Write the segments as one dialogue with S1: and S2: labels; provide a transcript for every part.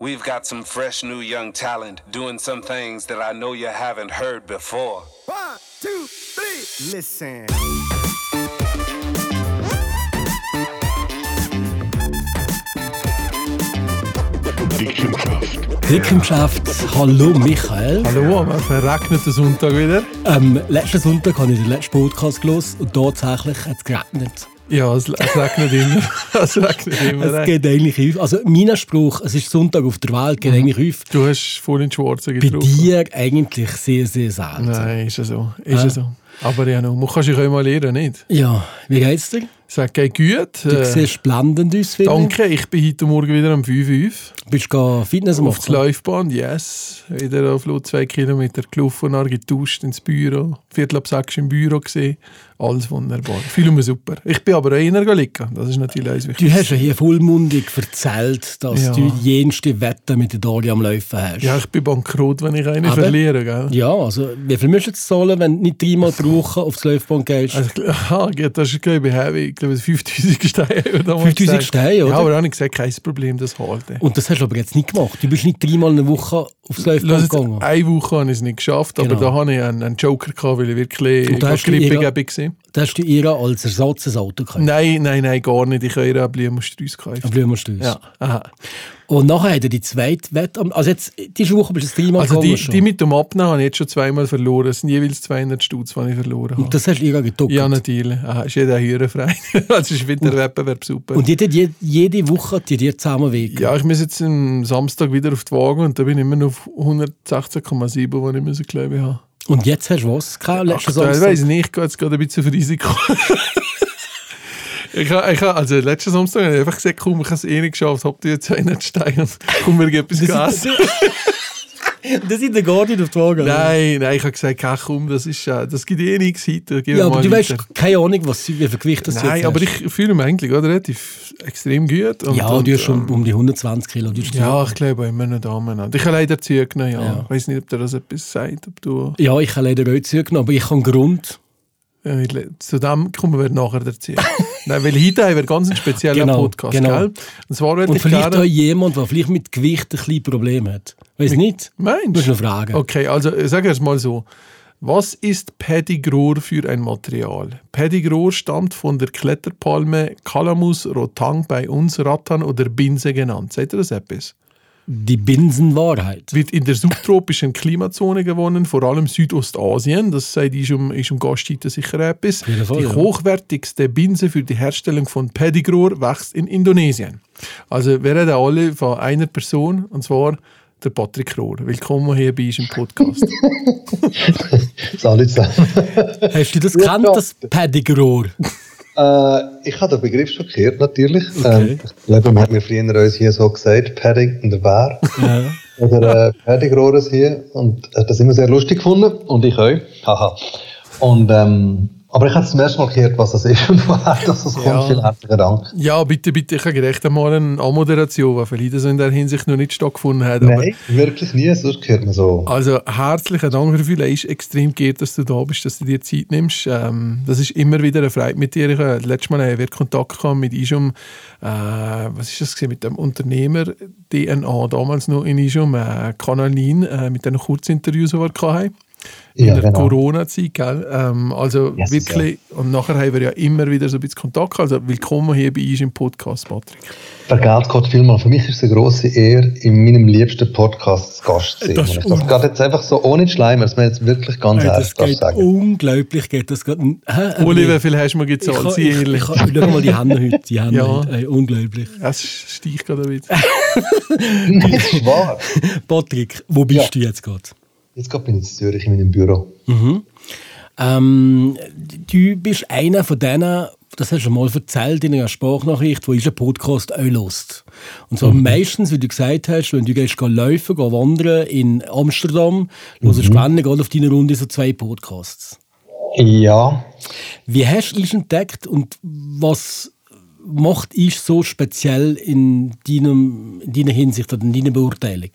S1: We've got some fresh new young talent doing some things that I know you haven't heard before.
S2: One, two, three, listen.
S3: Rückenkraft. Hallo Michael.
S4: Hallo, am verregneten Sonntag wieder.
S3: Ähm, letzten Sonntag habe ich den letzten Podcast gelesen und tatsächlich hat es geregnet.
S4: Ja, es, es regnet immer. es regnet immer.
S3: Es geht eigentlich auf. Also mein Spruch, es ist Sonntag auf der Welt, geht eigentlich auf.
S4: Du hast voll in Schwarzen
S3: Bei
S4: getroffen.
S3: dir eigentlich sehr, sehr selten.
S4: Nein, ist ja so. Ist
S3: Äh.
S4: ja so. Aber ja, noch, man kann sich auch mal lernen, nicht?
S3: Ja, wie geht's dir?
S4: Sag, geht gut.
S3: Du
S4: Äh,
S3: siehst blendend aus, finde
S4: danke, ich bin heute Morgen wieder am 5.5
S3: Bist du Fitness
S4: auf
S3: machen?
S4: Laufband, yes. Wieder auf Lot zwei Kilometer gelaufen, dann getauscht ins Büro. Viertel ab sechs im Büro gesehen. Alles wunderbar. Fühle mich super. Ich bin aber eher liegen. Das ist natürlich eins
S3: Du
S4: wichtig.
S3: hast ja hier vollmundig erzählt, dass
S4: Ja.
S3: du jenste Wette mit der Dori am Laufen hast.
S4: Ja, ich bin bankrott, wenn ich eine
S3: Aber-
S4: verliere, gell?
S3: Ja, also wie viel musst du zahlen, wenn du nicht dreimal pro Woche aufs Laufband gehst?
S4: Also, ich aha, das ist, glaube ich, heavy. Ich glaube, 5000 Steine. oder damals
S3: 5000
S4: gesagt.
S3: Steine, oder?
S4: Ja, aber auch nicht gesagt, kein Problem, das halten.
S3: Und das hast du aber jetzt nicht gemacht. Du bist nicht dreimal eine Woche aufs Laufband gegangen.
S4: eine Woche habe ich es nicht geschafft, aber
S3: Genau.
S4: da hatte ich einen, einen Joker, gehabt, weil ich wirklich
S3: Und da Da hast du ihr als Ersatz ein Auto gekauft.
S4: Nein, nein, nein, gar nicht. Ich habe ihr einen Blumenstrauß gekauft.
S3: Ein Blumenstrauß.
S4: Ja, aha.
S3: Und nachher hat er die zweite Wette. Also jetzt, diese Woche bist du dreimal
S4: Also
S3: gegangen
S4: die,
S3: schon.
S4: die mit dem Abnehmen habe ich jetzt schon zweimal verloren. Es sind jeweils 200 Stutz, die ich verloren habe.
S3: Und das hast du ihr getuckt.
S4: Ja, natürlich. Aha, ist jeder hürenfrei. also ist wieder der Wettbewerb super.
S3: Und jede, jede, jede Woche die dir zusammen weg.
S4: Ja, ich muss jetzt am Samstag wieder auf die Waage und da bin ich immer noch auf 116,7, wo ich glaube ich, habe.
S3: Und jetzt hast du was? Kein letzten
S4: Aktuell
S3: Samstag?
S4: weiss ich nicht, ich gehe jetzt gerade ein bisschen auf Risiko. ich habe, ich habe, also letzten Samstag habe ich einfach gesagt, komm, ich habe es eh nicht geschafft, habt ihr jetzt einen steigen und komm, wir gehen etwas Gas.
S3: Das sind der Guardian auf die Waage. oder?
S4: Nein, nein, ich habe gesagt, ach, komm, das, ist, äh, das gibt eh nichts heute.
S3: Ja, aber du
S4: weiter.
S3: weißt keine Ahnung, was, wie viel Gewicht das
S4: Nein,
S3: jetzt
S4: aber
S3: hast.
S4: ich fühle mich eigentlich gerade relativ extrem gut. Und,
S3: Ja,
S4: und,
S3: du hast schon
S4: ähm,
S3: um die 120 Kilo. Du
S4: Ja, ich glaube immer noch Damen. Ich habe leider zugenommen, ja.
S3: Ja.
S4: Ich weiß nicht, ob dir das etwas sagt. Ob du,
S3: ja, ich habe leider auch zugenommen, aber ich habe Grund.
S4: le- zu dem kommen wir nachher dazu. Nein, weil heute haben wir ganz einen speziellen
S3: Genau,
S4: Podcast,
S3: genau.
S4: gell? Und zwar
S3: Und
S4: ich
S3: vielleicht auch jemand, der vielleicht mit Gewicht ein bisschen Problem hat. Weiß nicht?
S4: Meinst
S3: Du musst noch fragen.
S4: Okay, also äh, sag erst mal so. Was ist Paddy Grohr für ein Material? Paddy Grohr stammt von der Kletterpalme Calamus rotang bei uns Rattan oder Binse genannt. Seht ihr das etwas?
S3: Die Binsenwahrheit.
S4: Wird in der subtropischen Klimazone gewonnen, vor allem Südostasien. Das sagt ist um, ist um Gaststätten sicher etwas.
S3: Fall,
S4: die
S3: ja.
S4: hochwertigste Binse für die Herstellung von Paddy Grohr wächst in Indonesien. Also wir reden alle von einer Person, und zwar der Patrick Rohr. Willkommen hier bei uns im Podcast.
S5: Salut zusammen.
S3: Hast du das gekannt, das Pedigrohr?
S5: äh, ich habe den Begriff schon gehört, natürlich. Ähm, ich glaube, man hat mir früher uns hier so gesagt, Padding und der Bär.
S3: Ja.
S5: Oder äh, Paddigrohres hier. Und äh, das immer sehr lustig gefunden. Und ich auch. Haha. Und, ähm, aber ich habe zum ersten Mal gehört, was das ist und woher das kommt.
S4: Ja.
S5: Vielen herzlichen Dank.
S4: ja, bitte, bitte, ich habe gerecht einmal eine Anmoderation, weil vielleicht so in der Hinsicht noch nicht stattgefunden hat. Aber
S5: Nein, wirklich nie. Sonst hört man so.
S4: Also herzlichen Dank, Raffaele. Es ist extrem geehrt, dass du da bist, dass du dir Zeit nimmst. Ähm, das ist immer wieder eine Freude mit dir. Ich habe letztes Mal wir Kontakt gehabt mit Ishum, äh, was ist das gewesen, mit dem Unternehmer DNA, damals noch in Ishum, äh, Kanalin, äh, mit den Kurzinterviews, die wir hatten. In
S5: Ja,
S4: der
S5: genau.
S4: Corona-Zeit, gell? Ähm, also
S5: Yes,
S4: wirklich, und nachher haben wir ja immer wieder so ein bisschen Kontakt. Also willkommen hier bei uns im Podcast, Patrick.
S5: Vergelt Gott vielmal. Für mich ist es eine grosse Ehre, in meinem liebsten Podcast zu Gast zu sein.
S3: Das
S5: ich geht jetzt einfach so ohne Schleim, das mir jetzt wirklich ganz
S3: Hey,
S5: ehrlich
S3: das
S5: sagen.
S3: unglaublich. Geht das geht, hä?
S4: Oli, wie viel hast du mir
S3: ich,
S4: gezahlt?
S3: ich, ich,
S4: ehrlich.
S3: ich, ich, schau mal die Hände heute. Die Hände
S4: Ja.
S3: heute. Hey, unglaublich.
S4: Es sticht gerade ein bisschen.
S5: Das ist wahr.
S3: Patrick, wo bist
S5: Ja.
S3: du jetzt gerade?
S5: Jetzt gerade bin ich in Zürich in meinem Büro.
S3: Ähm, du bist einer von denen, das hast du mal erzählt in einer Sprachnachricht, wo unseren Podcast auch hört. Und zwar meistens, wie du gesagt hast, wenn du gehst geh laufen, geh wandern in Amsterdam, hörst du gerne gerade auf deiner Runde so zwei Podcasts.
S5: Ja,
S3: Wie hast du es entdeckt und was macht ich so speziell in, deinem, in deiner Hinsicht oder in deiner Beurteilung?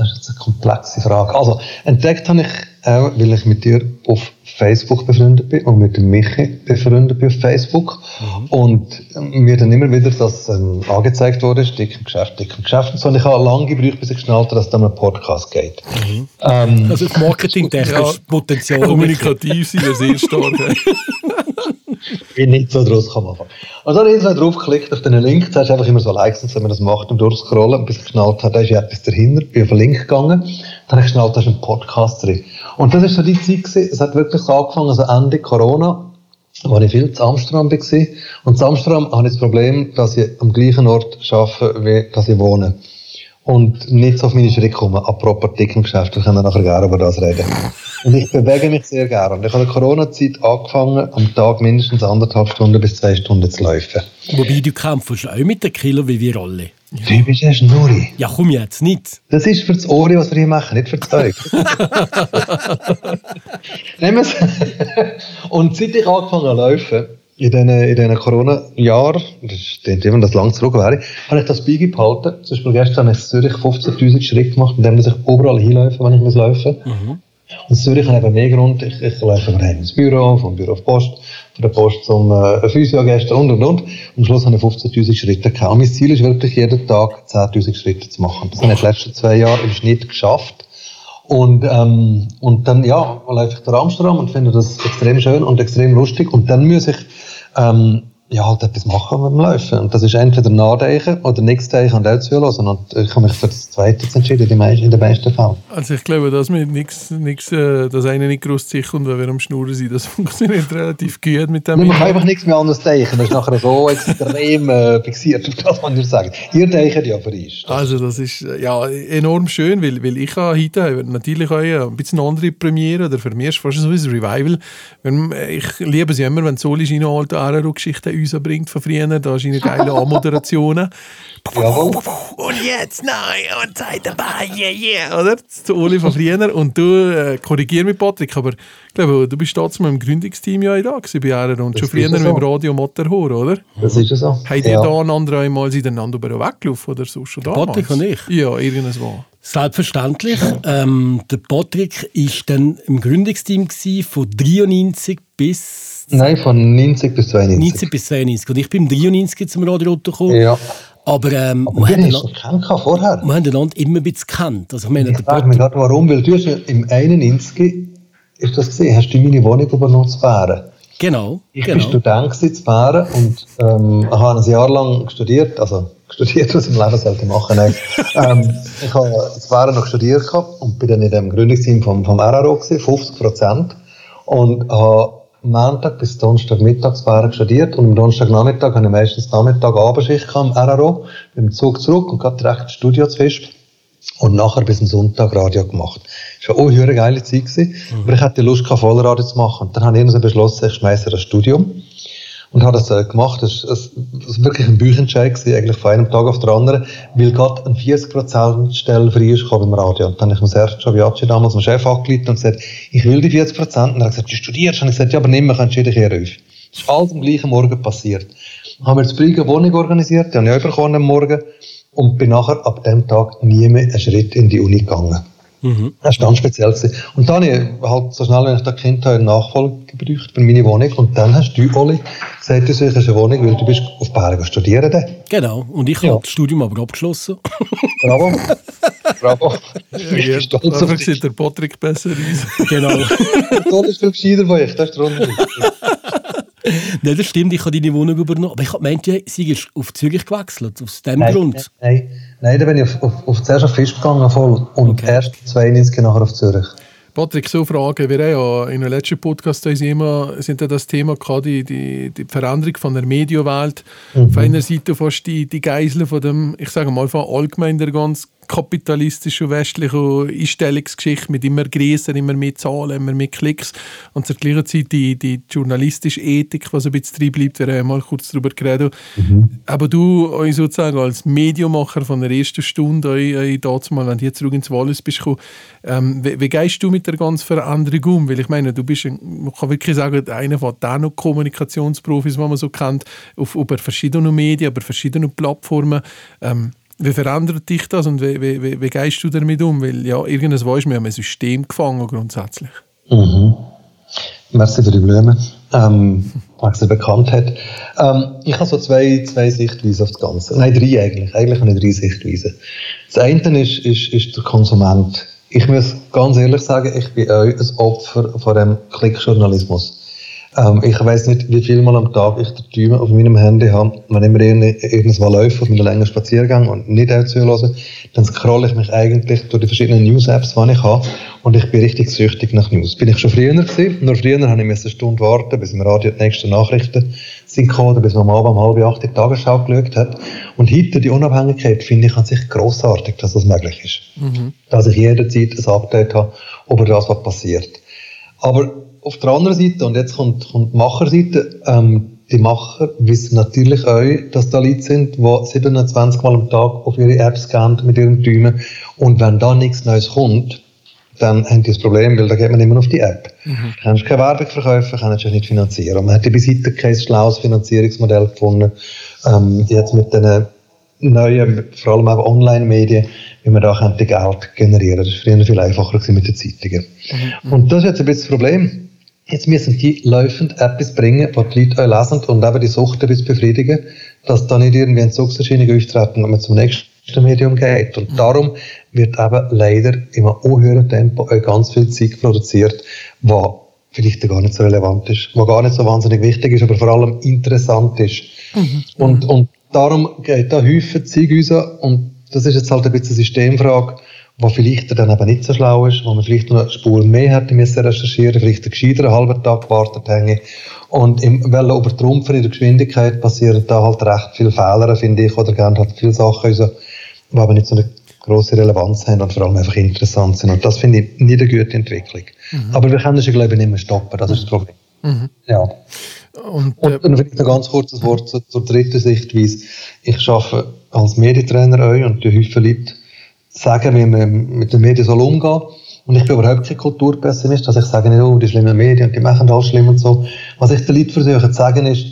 S5: Das ist jetzt eine komplexe Frage. Also, entdeckt habe ich auch, weil ich mit dir auf Facebook befreundet bin und mit Michi befreundet bin auf Facebook. Mhm. Und mir dann immer wieder das ähm, angezeigt wurde, dick im Geschäft, dick im Geschäft. Und, so. und ich habe lange gebraucht, bis ich geschnallt habe, dass es um einen Podcast geht.
S3: Mhm. Ähm, also, marketingtechnisch ja, Potenzial.
S4: Kommunikativ sind wir sehr stark.
S5: Ich bin nicht so draus am Anfang. Und dann habe ich draufgeklickt auf den Link, du einfach immer so Likes wenn man das macht und durchscrollen, bis ich geschnallt habe, da ist ja etwas dahinter, bin auf den Link gegangen, dann habe ich geschnallt, da ist ein Podcast drin. Und das ist so die Zeit gewesen, es hat wirklich so angefangen, also Ende Corona, wo ich viel zu Amsterdam war. Und zu Amsterdam habe ich das Problem, dass ich am gleichen Ort arbeite, wie dass ich wohne und nicht so auf meine Schritte kommen. Apropos Artikelgeschäft, wir können nachher gerne über das reden. Und ich bewege mich sehr gerne. Und ich habe in der Corona-Zeit angefangen, am Tag mindestens anderthalb Stunden bis zwei Stunden zu laufen.
S3: Wobei du kämpfst auch mit den Kilo wie wir alle.
S5: Du bist ein Schnurri.
S3: Ja, komm jetzt, nicht.
S5: Das ist für das Ohr, was wir hier machen, nicht für das Zeug. Nehmen wir es. Und seit ich angefangen habe zu laufen, in diesen, in diesen Corona-Jahren, das immer, dass lang zurück wäre, habe ich das beigehalten. Zum Beispiel gestern habe ich in Zürich 15.000 Schritte gemacht, indem ich überall hinlaufe, wenn ich muss laufen. Mhm. Und in Zürich habe ich eben mehr Grund, ich, ich laufe von ins Büro, vom Büro auf Post, von der Post zum äh, Physio gestern und und und. Und am Schluss habe ich 15.000 Schritte gehabt. Und mein Ziel ist wirklich, jeden Tag 10.000 Schritte zu machen. Das habe ich in den letzten zwei Jahren im Schnitt geschafft. Und, ähm, und dann, ja, laufe ich durch Amsterdam und finde das extrem schön und extrem lustig. Und dann muss ich ähm, ja, halt etwas machen mit dem Laufen. Und das ist entweder nachdenken oder nichts denken und auch zuhören. Und ich habe mich für das Zweite entschieden, in den meisten Fällen.
S4: Also ich glaube, dass mir nichts, nichts, äh, dass einer nicht groß sich und wenn wir am Schnurren sind, das funktioniert relativ gut mit dem.
S5: Man kann einfach nichts mehr anderes denken. Das ist nachher so extrem äh, fixiert auf das, was ihr sagt. Ihr denkt ja für uns.
S4: Also das ist äh, ja enorm schön, weil, weil ich habe heute natürlich auch ein bisschen andere Premiere, oder für mich ist fast so ein Revival. Ich liebe es immer, wenn Soli in eine alte Araro-Geschichte uns bringt von früher. Da ist eine geile Anmoderationen. und jetzt, nein, und seid dabei, yeah, yeah, oder? Ist Oli von früher. Und du, äh, korrigier mich, Patrick, aber ich glaube, du bist trotzdem im Gründungsteam ja da gewesen bei RR und schon früher so. mit dem Radio Motorhor, oder?
S5: Das ist so.
S4: Habt ihr ja. da einander einmal miteinander weggelaufen oder so schon
S3: damals? Patrick und ich?
S4: Ja, irgendwas.
S3: Selbstverständlich. Ähm, der Patrick war dann im Gründungsteam von 93 bis
S5: Nein, von 90 bis 92.
S3: 90 bis 92. Und ich bin im 93 zum Radio gekommen.
S5: Ja.
S3: Aber, ähm,
S5: Aber wir, haben schon vorher.
S3: wir haben einander immer ein bisschen gekannt. Also, ich meine,
S5: ich frage mich gerade, warum, weil du hast ja im 91 ist das gesehen, hast du meine Wohnung übernommen zu Bären.
S3: Genau.
S5: Ich
S3: genau.
S5: bin Student zu Bären und ähm, habe ein Jahr lang studiert, also studiert, was ich im Leben sollte machen. ähm, ich habe in Bären noch studiert und bin dann in dem Gründungsteam vom, vom RRO gewesen, 50 Prozent. Und habe Montag bis Donnerstag mittags studiert und am Donnerstagnachmittag habe ich meistens Nachmittag Abendschicht am RRO, mit dem Zug zurück und gerade direkt ins Studio zu fest und nachher bis zum Sonntag Radio gemacht. Das war auch eine geile Zeit gewesen, mhm. aber ich hatte Lust Vollradio zu machen und dann habe ich irgendwann beschlossen, ich schmeiße das Studium und habe das äh, gemacht. Das war wirklich ein Büchenscheid gewesen, eigentlich von einem Tag auf den anderen, weil gerade eine 40% Stelle frei ist beim Radio. Und dann habe ich mir erste Jobiaci damals dem Chef angeleitet und gesagt, ich will die 40%. Und er hat gesagt, du studierst. Und ich gesagt, ja, aber nicht mehr, kannst du dich hier rauf. Das ist alles am gleichen Morgen passiert. Haben wir das Brügge Wohnung organisiert, die habe ich auch am Morgen. Und bin nachher ab dem Tag nie mehr einen Schritt in die Uni gegangen. Mhm. Das war ganz speziell. Gewesen. Und dann habe ich halt so schnell, wenn ich das Kind habe, eine Nachfolge gebraucht für meine Wohnung. Und dann hast du, Oli, gesagt, du suchst eine Wohnung, weil du bist auf Bergen studieren.
S3: Genau. Und ich ja. habe das Studium aber abgeschlossen.
S5: Bravo. Bravo.
S4: Ja, ich bin stolz auf dich. sieht der Patrick besser aus.
S3: genau.
S5: das ist viel gescheiter von euch. Das ist der Unterschied.
S3: Nein, das stimmt, ich habe deine Wohnung übernommen. Aber ich habe gemeint, sie ist auf Zürich gewechselt, aus dem
S5: nein,
S3: Grund.
S5: Nein, nein, da bin ich auf, auf, auf zuerst auf Fisch gegangen voll und okay. erst 92 nachher auf Zürich.
S4: Patrick, so Frage. Wir haben ja in der letzten Podcast immer, sind ja das Thema gehabt, die, die, die Veränderung von der Medienwelt. Mhm. Auf einer Seite fast die, die Geiseln von dem, ich sage mal, von allgemein der ganz kapitalistische westliche Einstellungsgeschichte mit immer größer, immer mehr Zahlen, immer mehr Klicks und zur gleichen Zeit die, die journalistische Ethik, was ein bisschen drin bleibt, wir haben mal kurz darüber geredet. Mhm. Aber du euch sozusagen als Medienmacher von der ersten Stunde, euch, euch dazu mal, wenn du jetzt zurück ins Wallis bist, gekommen, ähm, wie, wie gehst du mit der ganzen Veränderung um? Weil ich meine, du bist, man kann wirklich sagen, einer von den Kommunikationsprofis, die man so kennt, auf, über verschiedene Medien, über verschiedene Plattformen. Ähm, wie verändert dich das und wie, wie, wie, wie gehst du damit um? Weil ja, irgendwas ist mir ein System gefangen grundsätzlich.
S5: Mhm. Merci für die Blumen, ähm, weil sie bekannt hat. Ähm, ich habe so zwei, zwei Sichtweisen auf das Ganze. Nein, drei eigentlich. Eigentlich habe ich drei Sichtweisen. Das eine ist, ist, ist der Konsument. Ich muss ganz ehrlich sagen, ich bin auch ein Opfer von dem Klickjournalismus. Ähm, ich weiß nicht, wie viel Mal am Tag ich den Timer auf meinem Handy habe. Wenn ich mir irgendwas läufe auf meinen längeren Spaziergang und nicht auch zuhöre, dann scrolle ich mich eigentlich durch die verschiedenen News-Apps, die ich habe. Und ich bin richtig süchtig nach News. Bin ich schon früher gewesen. Nur früher habe ich eine Stunde warten, bis im Radio die nächsten Nachrichten sind gekommen, bis man am Abend um halb acht die Tagesschau geschaut hat. Und heute die Unabhängigkeit finde ich an sich grossartig, dass das möglich ist. Mhm. Dass ich jederzeit ein Update habe über das, was passiert. Aber auf der anderen Seite, und jetzt kommt, kommt die Macherseite, ähm, die Macher wissen natürlich auch, dass da Leute sind, die 27 Mal am Tag auf ihre Apps gehen mit ihren Träumen. Und wenn da nichts Neues kommt, dann haben die das Problem, weil da geht man immer auf die App. Mhm. Du kannst keine Werbung verkaufen, kannst dich nicht finanzieren. Und man hat bis heute kein schlaues Finanzierungsmodell gefunden. Ähm, jetzt mit den neuen, vor allem auch Online-Medien, wie man da könnte Geld generieren Das war früher viel einfacher mit den Zeitungen. Mhm. Und das ist jetzt ein bisschen das Problem. Jetzt müssen die laufend etwas bringen, was die Leute auch lesen und eben die Sucht ein bisschen befriedigen, dass da nicht irgendwie ein Zugserscheinung auftreten, wenn man zum nächsten Medium geht. Und darum wird eben leider in einem unhöheren Tempo auch ganz viel Zeit produziert, was vielleicht gar nicht so relevant ist, was gar nicht so wahnsinnig wichtig ist, aber vor allem interessant ist. Mhm. Und, und darum geht da häufig Zeug raus und das ist jetzt halt ein bisschen eine Systemfrage wo vielleicht dann eben nicht so schlau ist, wo man vielleicht noch eine Spur mehr hätte müssen recherchieren, vielleicht einen gescheiteren halben Tag gewartet hängen. Und im Wellen übertrumpfen in der Geschwindigkeit passieren da halt recht viele Fehler, finde ich, oder gehen halt viele Sachen die aber nicht so eine grosse Relevanz haben und vor allem einfach interessant sind. Und das finde ich nicht eine gute Entwicklung. Mhm. Aber wir können es, glaube ich, nicht mehr stoppen, das ist das Problem. Mhm. Ja. Und, äh, und dann vielleicht noch ganz kurz ein Wort zur, zur dritten Sichtweise. Ich arbeite als Medientrainer auch und die Häufig Leute sagen, wie man mit den Medien soll umgehen und ich bin überhaupt kein Kulturpessimist, dass ich sage nicht, oh, die schlimmen Medien, und die machen alles schlimm und so. Was ich den Leuten versuche zu sagen ist,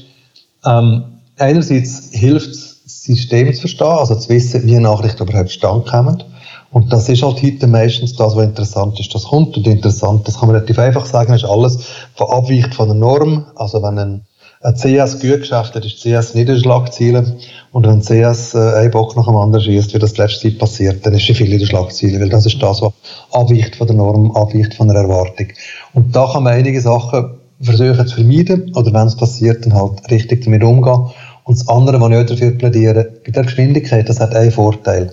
S5: ähm, einerseits hilft es, das System zu verstehen, also zu wissen, wie Nachrichten überhaupt stand kommen. Und das ist halt heute meistens das, was interessant ist. Das kommt und interessant, das kann man relativ einfach sagen, ist alles von abweicht von der Norm. Also wenn ein ein CS gut geschafft hat, ist CS nicht in Schlagzeilen. Und wenn CS äh, ein Bock nach dem anderen schießt, wie das letzte Zeit passiert, dann ist sie viel den Schlagzeilen, weil das ist das, was abweicht von der Norm, abweicht von der Erwartung. Und da kann man einige Sachen versuchen zu vermeiden, oder wenn es passiert, dann halt richtig damit umgehen. Und das andere, was ich auch dafür plädiere, bei der Geschwindigkeit, das hat einen Vorteil.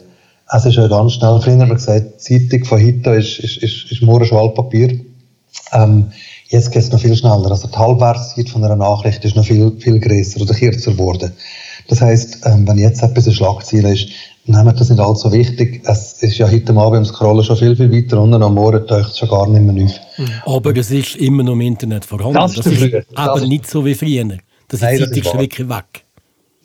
S5: Es ist ja ganz schnell, früher haben wir gesagt, die Zeitung von heute ist, ist, ist, ist nur ein Schwallpapier. Ähm, Jetzt geht es noch viel schneller. Also die Halbwertszeit von einer Nachricht ist noch viel, viel größer oder kürzer geworden. Das heisst, ähm, wenn jetzt etwas ein Schlagziel ist, nehmen das nicht allzu wichtig. Es ist ja heute Abend im Scrollen schon viel, viel weiter unten. Am Morgen taucht es schon gar nicht mehr auf.
S3: Mhm. Aber es ist immer noch im Internet vorhanden. Das, das ist, ist aber das nicht so wie früher. Das Nein, ist, die Zeitung wirklich weg.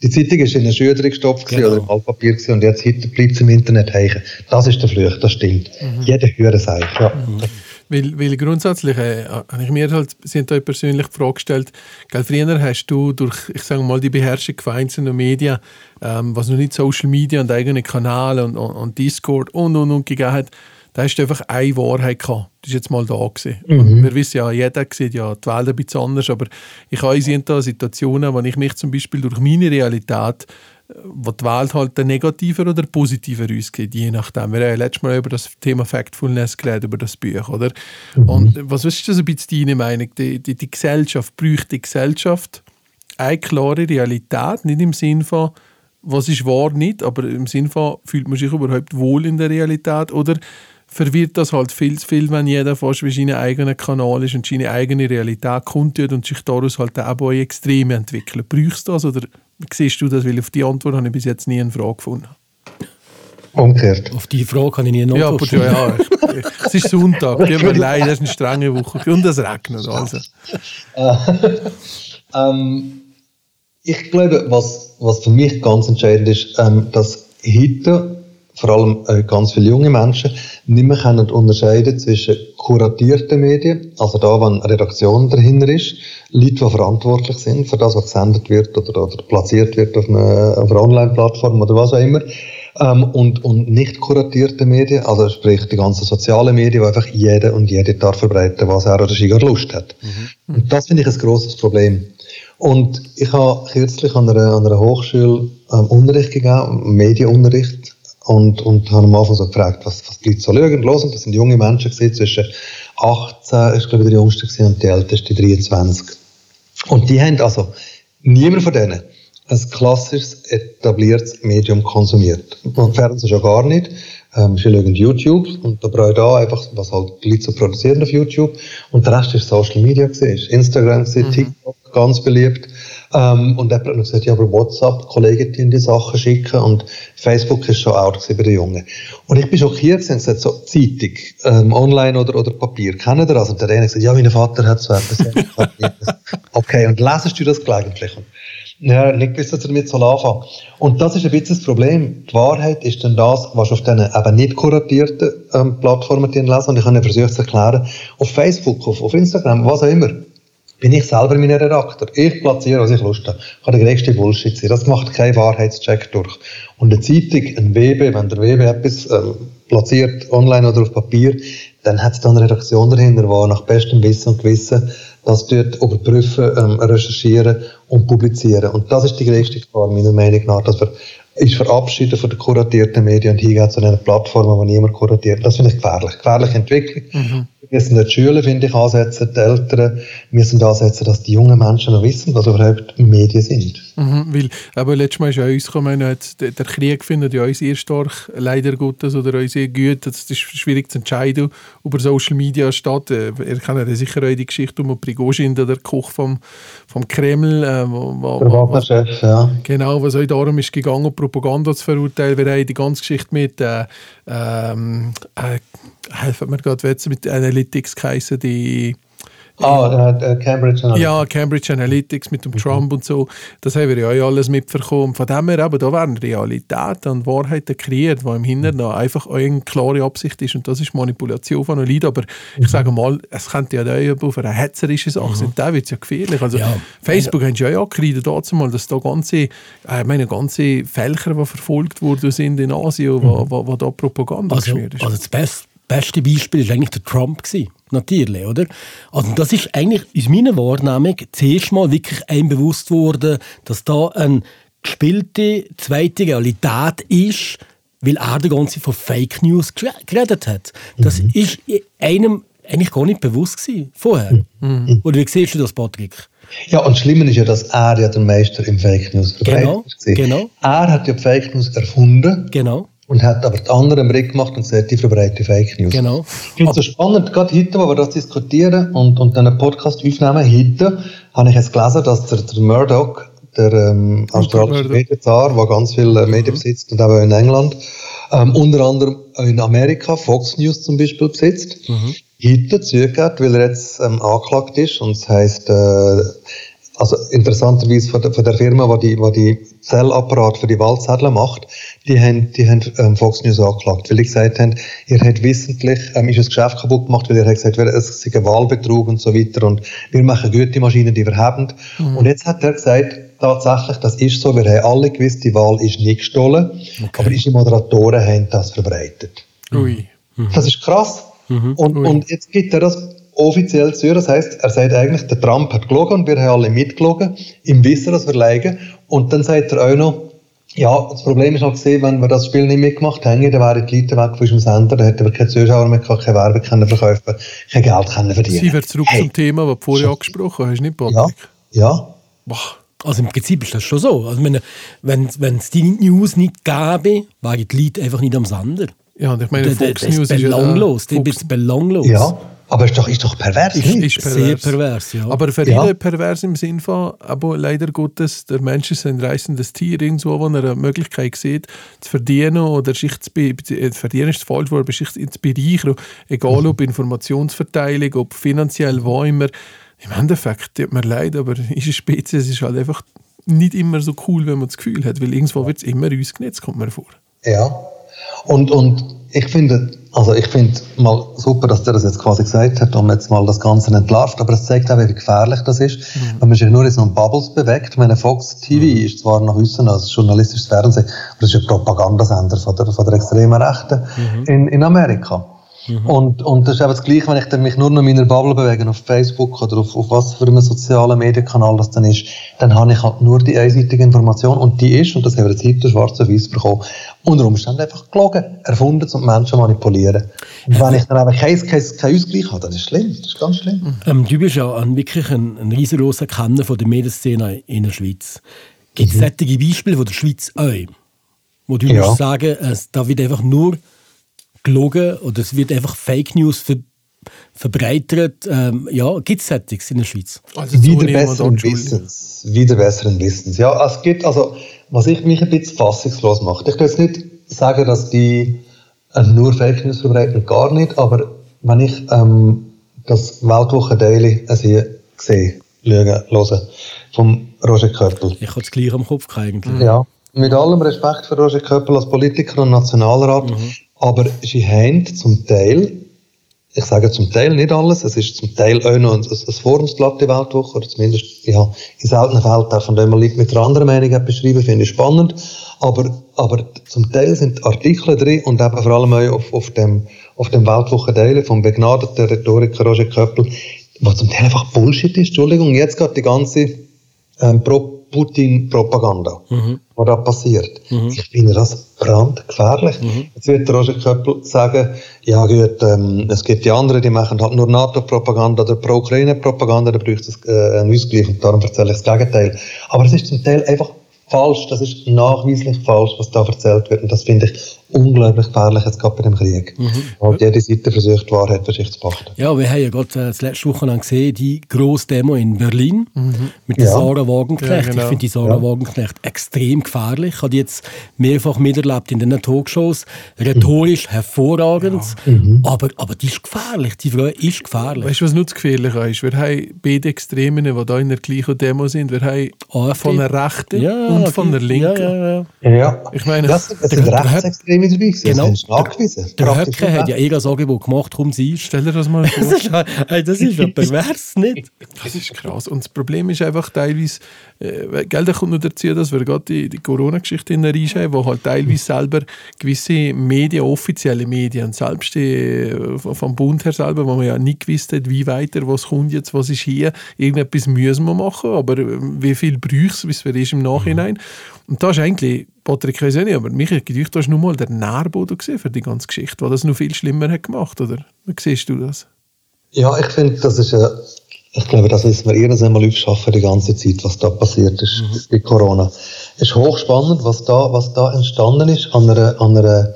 S5: Die Zeitung war in einer Schülerung gestopft genau. oder im Altpapier und jetzt heute bleibt es im Internet hängen. Das ist der Fluch, das stimmt. Mhm. Jeder hört es eigentlich. Ja. Mhm.
S4: Weil, weil grundsätzlich äh, habe ich mir halt, sind da persönlich die Frage gestellt, gell, früher hast du durch, ich sage mal, die Beherrschung von einzelnen Medien, ähm, was noch nicht Social Media und eigene Kanäle und, und, und, Discord und und und gegeben hat, da hast du einfach eine Wahrheit gehabt. Das ist jetzt mal da gewesen. Mhm. Und wir wissen ja, jeder sieht ja die Welt ein bisschen anders, aber ich habe in da Situationen, wo ich mich zum Beispiel durch meine Realität wo die Welt halt der negativer oder positiver ausgeht, je nachdem. Wir haben ja letztes Mal über das Thema Factfulness geredet, über das Buch, oder? Mhm. Und was ist das ein bisschen deine Meinung? Die, die, die Gesellschaft, bräuchte die Gesellschaft eine klare Realität, nicht im Sinne von, was ist wahr, nicht, aber im Sinne von, fühlt man sich überhaupt wohl in der Realität oder verwirrt das halt viel zu viel, wenn jeder fast wie seinen eigenen Kanal ist und seine eigene Realität kundtut und sich daraus halt auch Extreme entwickeln. Brauchst du das oder siehst du das? Weil auf die Antwort habe ich bis jetzt nie eine Frage gefunden.
S5: Umgekehrt.
S3: Auf die Frage kann ich nie noch
S4: Ja, aber ja, ja. es ist Sonntag, tut mir leid, es ist eine strenge Woche und es regnet. Also.
S5: ähm, ich glaube, was, was für mich ganz entscheidend ist, ähm, dass heute vor allem äh, ganz viele junge Menschen nicht mehr können unterscheiden zwischen kuratierten Medien, also da, wenn eine Redaktion dahinter ist, Leute, die verantwortlich sind für das, was gesendet wird oder, oder platziert wird auf einer, auf einer Online-Plattform oder was auch immer, ähm, und, und nicht kuratierte Medien, also sprich die ganzen sozialen Medien, wo einfach jeder und jede darf verbreiten, was er oder sie gerade Lust hat. Mhm. Und das finde ich ein grosses Problem. Und ich habe kürzlich an einer, an einer Hochschule ähm, Unterricht gegeben, Medienunterricht, und, und habe am Anfang so gefragt, was, was die Leute so schauen, hören. Das sind junge Menschen gewesen, zwischen 18, ist glaube ich der Jüngste gewesen, und die Älteste 23. Und die haben also, niemand von denen, ein klassisches, etabliertes Medium konsumiert. Und Fernsehen schon gar nicht. Ähm, sie schauen YouTube und da brauche ich da einfach, was halt die Leute so produzieren auf YouTube. Und der Rest ist Social Media gewesen, Instagram gewesen, mhm. TikTok, ganz beliebt. Ähm, und jemand hat noch gesagt, ja, aber WhatsApp, Kollegen, die die Sachen schicken und Facebook ist schon out bei den Jungen. Und ich bin schockiert, sie haben gesagt, so Zeitung, ähm, online oder, oder Papier, kennen das? Und der eine gesagt, ja, mein Vater hat so etwas. okay, und lesest du das gelegentlich? Ja, nicht gewusst, dass er damit soll anfangen. Und das ist ein bisschen das Problem. Die Wahrheit ist dann das, was auf diesen eben nicht kuratierten ähm, Plattformen lesen. Und ich habe versucht zu erklären, auf Facebook, auf, auf Instagram, was auch immer, bin ich selber mein Redakteur. Ich platziere, was ich Lust habe. Ich kann der größte Bullshit sein. Das macht keinen Wahrheitscheck durch. Und eine Zeitung, ein WB, wenn der WB etwas ähm, platziert, online oder auf Papier, dann hat es dann eine Redaktion dahinter, die nach bestem Wissen und Gewissen das dort überprüfen, ähm, recherchieren und publizieren. Und das ist die größte Gefahr, meiner Meinung nach, dass wir uns verabschieden von den kuratierten Medien und hingehen zu einer Plattform, wo niemand kuratiert. Das finde ich gefährlich. Gefährliche Entwicklung. Mhm. Wir müssen die Schüler, finde ich, ansetzen, die Eltern müssen ansetzen, dass die jungen Menschen noch wissen, was überhaupt Medien sind.
S4: Mhm, weil, aber letztes Mal ist ja uns gekommen, der, der Krieg findet ja uns sehr stark, leider Gottes, oder uns sehr gut. Es ist schwierig zu entscheiden über Social Media statt. Äh, ihr kennt ja sicher auch die Geschichte um Prigozhin, der Koch vom, vom Kreml. Äh, wo,
S5: der Wagner-Chef, ja.
S4: Genau, was auch darum ist gegangen, Propaganda zu verurteilen. Wir haben die ganze Geschichte mit, äh, ähm, äh, helfen mir gerade, mit Analytics geheißen, die
S5: Ah, äh, Cambridge
S4: Analytics. Ja, Cambridge Analytics mit dem mhm. Trump und so. Das haben wir ja alles mitbekommen. Von dem her, aber da werden Realitäten und Wahrheiten kreiert, die im Hintergrund einfach eine klare Absicht ist. Und das ist Manipulation von Leuten. Aber mhm. ich sage mal, es könnte ja auch auf eine hetzerische Sache sein. Mhm. Da wird es ja gefährlich. Also ja. Facebook ja. haben ja ja gekreidet dazu mal, dass da ganze, äh, meine, ganze Fälcher, die verfolgt wurden sind in Asien, mhm. wo, wo, wo da Propaganda
S3: also,
S4: geschmiert ist.
S3: Also das Beste beste Beispiel war eigentlich der Trump. Gewesen. Natürlich, oder? Also das ist eigentlich aus meiner Wahrnehmung zuerst mal wirklich einem bewusst worden, dass da eine gespielte zweite Realität ist, weil er die ganze von Fake News geredet hat. Das mhm. ist einem eigentlich gar nicht bewusst gewesen, vorher. Mhm. Oder wie siehst du das, Patrick?
S5: Ja, und schlimmer ist ja, dass er ja der Meister im Fake News
S3: verbreitet genau, genau.
S5: Er hat ja Fake News erfunden.
S3: Genau
S5: und hat aber die anderen im Rick gemacht und sagt, die verbreiten Fake News.
S3: Genau.
S5: Ich finde es so spannend, gerade heute, wo wir das diskutieren und, und einen Podcast aufnehmen, heute habe ich jetzt gelesen, dass der, der Murdoch, der ähm, australische Medienzar, der ganz viele äh, Medien mhm. besitzt und auch in England, ähm, unter anderem in Amerika, Fox News zum Beispiel besitzt, mhm. heute zugehört, weil er jetzt ähm, angeklagt ist und es heisst, äh, also interessanterweise von der, von der Firma, die die, die Zellapparat für die Wahlzettel macht, die haben, die haben ähm, Fox News angeklagt, weil die gesagt haben, ihr habt wissentlich, ähm, ist das Geschäft kaputt gemacht, weil ihr habt gesagt, es sei ein Wahlbetrug und so weiter und wir machen gute Maschinen, die wir haben. Mhm. Und jetzt hat er gesagt, tatsächlich, das ist so, wir haben alle gewusst, die Wahl ist nicht gestohlen, okay. aber unsere Moderatoren haben das verbreitet.
S4: Ui.
S5: Mhm. Das ist krass. Mhm. Und, und jetzt gibt er das offiziell zu. Das heißt, er sagt eigentlich, der Trump hat gelogen und wir haben alle mitgelogen, im Wissen, dass wir leiden. Und dann sagt er auch noch, ja, das Problem ist noch gesehen, wenn wir das Spiel nicht mitgemacht hätten, dann wären die Leute weg von unserem Sender, dann hätten wir keine Zuschauer mehr gehabt, keine Werbung können verkaufen, kein Geld können verdienen.
S4: Sie wird zurück hey. zum Thema, das du vorher angesprochen hast, nicht, Patrick?
S5: Ja. ja.
S3: Boah. Also im Prinzip ist das schon so. Also wenn wenn es die News nicht gäbe, wären die Leute einfach nicht am Sender.
S4: Ja, und ich meine, Fox
S3: News ist belanglos. Ja, Fox. belanglos.
S5: Ja. Aber ist doch, ist doch pervers.
S3: Ist, ist pervers. Sehr pervers, ja.
S4: Aber für ja. ihn pervers im Sinn von, aber leider Gottes, der Mensch ist ein reißendes Tier, irgendwo, wo er eine Möglichkeit sieht, zu verdienen oder sich zu äh, verdienen ist das falsche Wort, aber sich zu bereichern, egal ob Informationsverteilung, ob finanziell, wo immer. Im Endeffekt tut mir leid, aber unsere Spezies ist halt einfach nicht immer so cool, wenn man das Gefühl hat, weil irgendwo wird es immer uns genetzt, kommt mir vor.
S5: Ja, und, und ich finde, Also ich finde mal super, dass der das jetzt quasi gesagt hat und jetzt mal das Ganze entlarvt, aber es zeigt auch, wie gefährlich das ist, mhm. wenn man sich nur in so einem Bubbles bewegt. Ich meine, Fox TV mhm. ist zwar nach außen als journalistisches Fernsehen, aber es ist ein Propagandasender von der, von der extremen Rechten mhm. in, in Amerika. Mhm. Und, und das ist eben das Gleiche, wenn ich mich nur noch in meiner Bubble bewege, auf Facebook oder auf, auf was für einem sozialen Medienkanal das dann ist, dann habe ich halt nur die einseitige Information und die ist, und das haben wir jetzt heute schwarz auf weiß bekommen, unter Umständen einfach gelogen, erfunden, um Menschen manipulieren. Und wenn ich dann aber keinen kein, kein Ausgleich habe, dann ist es schlimm, das ist ganz schlimm.
S3: Ähm, du bist ja ein, wirklich ein, ein riesengroßer Kenner von der Medienszene in der Schweiz. Gibt es mhm. solche Beispiele von der Schweiz auch, wo du ja. musst sagen, es, da wird einfach nur gelogen oder es wird einfach Fake News ver verbreitert. Ähm, ja, gibt es Settings in der Schweiz?
S5: Also wieder besseren Wissens. Wieder besseren Wissens. Ja, es gibt, also, was ich mich ein bisschen fassungslos macht. Ich kann jetzt nicht sagen, dass die äh, nur Fake News verbreiten, gar nicht, aber wenn ich ähm, das Weltwoche Daily also hier sehe, schaue, höre, vom Roger Köppel.
S3: Ich habe es gleich am Kopf eigentlich.
S5: Ja, mit allem Respekt für Roger Köppel als Politiker und Nationalrat, mhm. Aber sie haben zum Teil, ich sage zum Teil nicht alles, es ist zum Teil auch noch ein, ein Forumsblatt die Weltwoche, oder zumindest, ja, in seltenen Fällen darf von dem man mit einer anderen Meinung beschreiben, finde ich spannend. Aber, aber zum Teil sind Artikel drin und eben vor allem auch auf, auf dem, auf dem Weltwoche vom begnadeten Rhetoriker Roger Köppel, was zum Teil einfach Bullshit ist. Entschuldigung, jetzt geht die ganze ähm, Pro Putin-Propaganda, mhm. was da passiert. Mhm. Ich finde das brandgefährlich. Mhm. Jetzt wird der Roger Köppel sagen, ja gut, ähm, es gibt die anderen, die machen halt nur NATO-Propaganda oder Pro-Ukraine-Propaganda, da braucht es äh, einen Ausgleich und darum erzähle ich das Gegenteil. Aber es ist zum Teil einfach falsch, das ist nachweislich falsch, was da erzählt wird. Und das finde ich unglaublich gefährlich jetzt gerade bei dem Krieg. Mhm. Und jede Seite versucht, die Wahrheit für sich zu beachten.
S3: Ja, wir haben ja gerade äh, das letzte Woche gesehen, die grosse Demo in Berlin mhm. mit der ja. Sarah Wagenknecht. Ja, genau. Ich finde die Sarah ja. Wagenknecht extrem gefährlich. Ich habe die jetzt mehrfach miterlebt in den Talkshows. Rhetorisch mhm. hervorragend, mhm. aber, aber die ist gefährlich. Die Frau ist gefährlich.
S4: Weißt du, was noch gefährlich ist? Wir haben beide Extremen, die hier in der gleichen Demo sind. Wir haben AfD. von der Rechten und von der Linken.
S5: Ja, ja, ja.
S4: Ich meine,
S5: das, das sind Rechtsextreme Probleme dabei gewesen.
S3: Genau. Das nachgewiesen. Der, der Höcke hat ja eh das Angebot gemacht, warum sie ist.
S4: Stell dir das mal vor.
S3: das ist, hey, das ist ja pervers, nicht?
S4: Das ist krass. Und das Problem ist einfach teilweise, äh, Geld kommt noch dazu, dass wir gerade die, die Corona-Geschichte in reinschauen, wo halt teilweise selber gewisse Medien, offizielle Medien, selbst die, äh, vom Bund her selber, wo man ja nicht gewusst hat, wie weiter, was kommt jetzt, was ist hier, irgendetwas müssen wir machen, aber äh, wie viel braucht es, wie es ist im Nachhinein. Und da ist eigentlich Patrick weiß nicht, aber mich hat gedacht, du hast nur mal den Nährboden für die ganze Geschichte, was das noch viel schlimmer hat gemacht, oder? Wie siehst du das?
S5: Ja, ich finde, das ist ja, ich glaube, das müssen wir irgendwann mal aufschaffen, die ganze Zeit, was da passiert ist mhm. bei Corona. Es ist hochspannend, was da, was da entstanden ist an einer, an einer,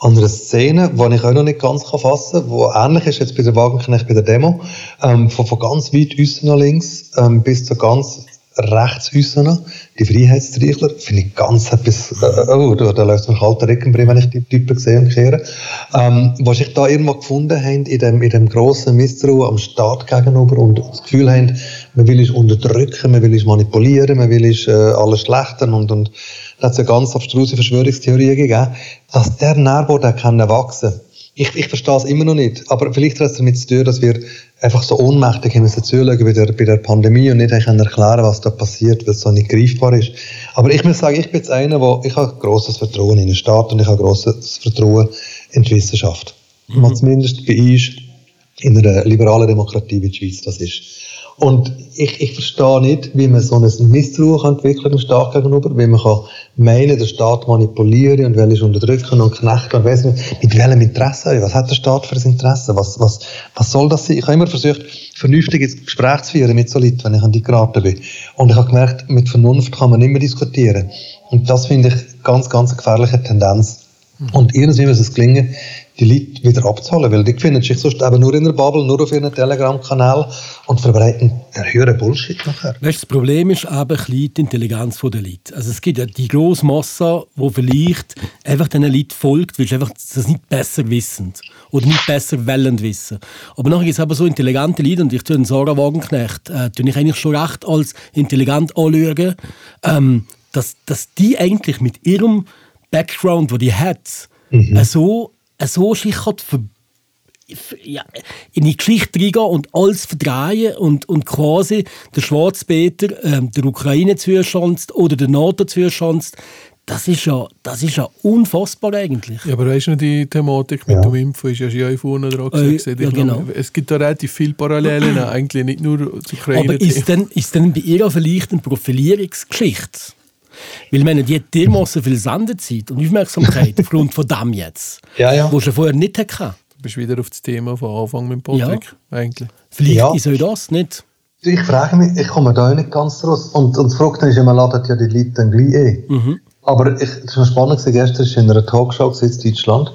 S5: an einer Szene, die ich auch noch nicht ganz fassen kann, die ähnlich ist jetzt bei der Wagenknecht bei der Demo, ähm, von, von ganz weit außen nach links ähm, bis zu ganz rechts äußern, die Freiheitstreichler, finde ich ganz etwas, äh, oh, da, läuft mir kalter Rücken, wenn ich die Typen sehe und kehre. Ähm, was ich da irgendwo gefunden habe, in dem, in dem grossen Misstrauen am Staat gegenüber und das Gefühl haben, man will es unterdrücken, man will es manipulieren, man will es äh, alles schlechtern und, und da hat es ja ganz abstruse Verschwörungstheorien gegeben, dass der Nährboden kann wachsen ich, ich verstehe es immer noch nicht. Aber vielleicht hat es damit zu tun, dass wir einfach so ohnmächtig haben müssen zuschauen bei der, bei der Pandemie und nicht erklären was da passiert, weil es so nicht greifbar ist. Aber ich muss sagen, ich bin jetzt einer, wo ich habe grosses Vertrauen in den Staat und ich habe grosses Vertrauen in die Wissenschaft. Mhm. Zumindest bei uns in einer liberalen Demokratie wie die Schweiz das ist. Und ich, ich verstehe nicht, wie man so ein Misstrauen entwickeln dem Staat gegenüber, wie man kann meinen, den Staat manipulieren und will unterdrücken und knechten und weiss nicht, mit welchem Interesse, was hat der Staat für ein Interesse, was, was, was soll das sein? Ich habe immer versucht, vernünftig ins Gespräch zu führen mit so Leuten, wenn ich an die geraten bin. Und ich habe gemerkt, mit Vernunft kann man nicht mehr diskutieren. Und das finde ich ganz, ganz eine gefährliche Tendenz. Mhm. Und irgendwie muss es gelingen, die Leute wieder abzuholen, weil die finden sich sonst eben nur in der Bubble, nur auf ihrem Telegram-Kanal und verbreiten einen höheren Bullshit nachher.
S3: Weißt, das Problem ist eben die Intelligenz der Leute. Also es gibt ja die grosse Masse, die vielleicht einfach diesen Leuten folgt, weil sie einfach das nicht besser wissen oder nicht besser wollen wissen. Aber nachher gibt es aber so intelligente Leute und ich tue Sarah Wagenknecht, äh, tue ich eigentlich schon recht als intelligent anschauen, ähm, dass, dass die eigentlich mit ihrem Background, den die hat, mhm. äh, so so sich kann ja, in die Geschichte reingehen und alles verdrehen und, und quasi der Schwarzpeter ähm, der Ukraine zuschanzt oder der NATO zuschanzt, das ist ja, das ist ja unfassbar eigentlich.
S4: Ja, aber weißt du, die Thematik mit
S5: Ja.
S4: dem Impfen ist ja schon vorne dran
S3: Äh,
S4: gesehen.
S3: ja,
S4: Ich
S3: genau.
S4: glaube, Es gibt da relativ viele Parallelen, eigentlich nicht nur zur Ukraine.
S3: Aber ist denn, ist denn bei ihr auch vielleicht eine Profilierungsgeschichte? Weil meine, die hat dermassen viel Sendezeit und Aufmerksamkeit aufgrund von dem jetzt,
S5: Ja, ja.
S3: wo sie vorher nicht hatte.
S4: Du bist wieder auf das Thema von Anfang mit Patrick, eigentlich.
S3: Vielleicht
S5: Ja.
S3: ist auch das nicht.
S5: Ich frage mich, ich komme da nicht ganz raus. Und, und das Verrückte ist, ja, man ladet ja die Leute dann gleich ein. Aber ich, das war spannend, gewesen. gestern war ich in einer Talkshow in Deutschland.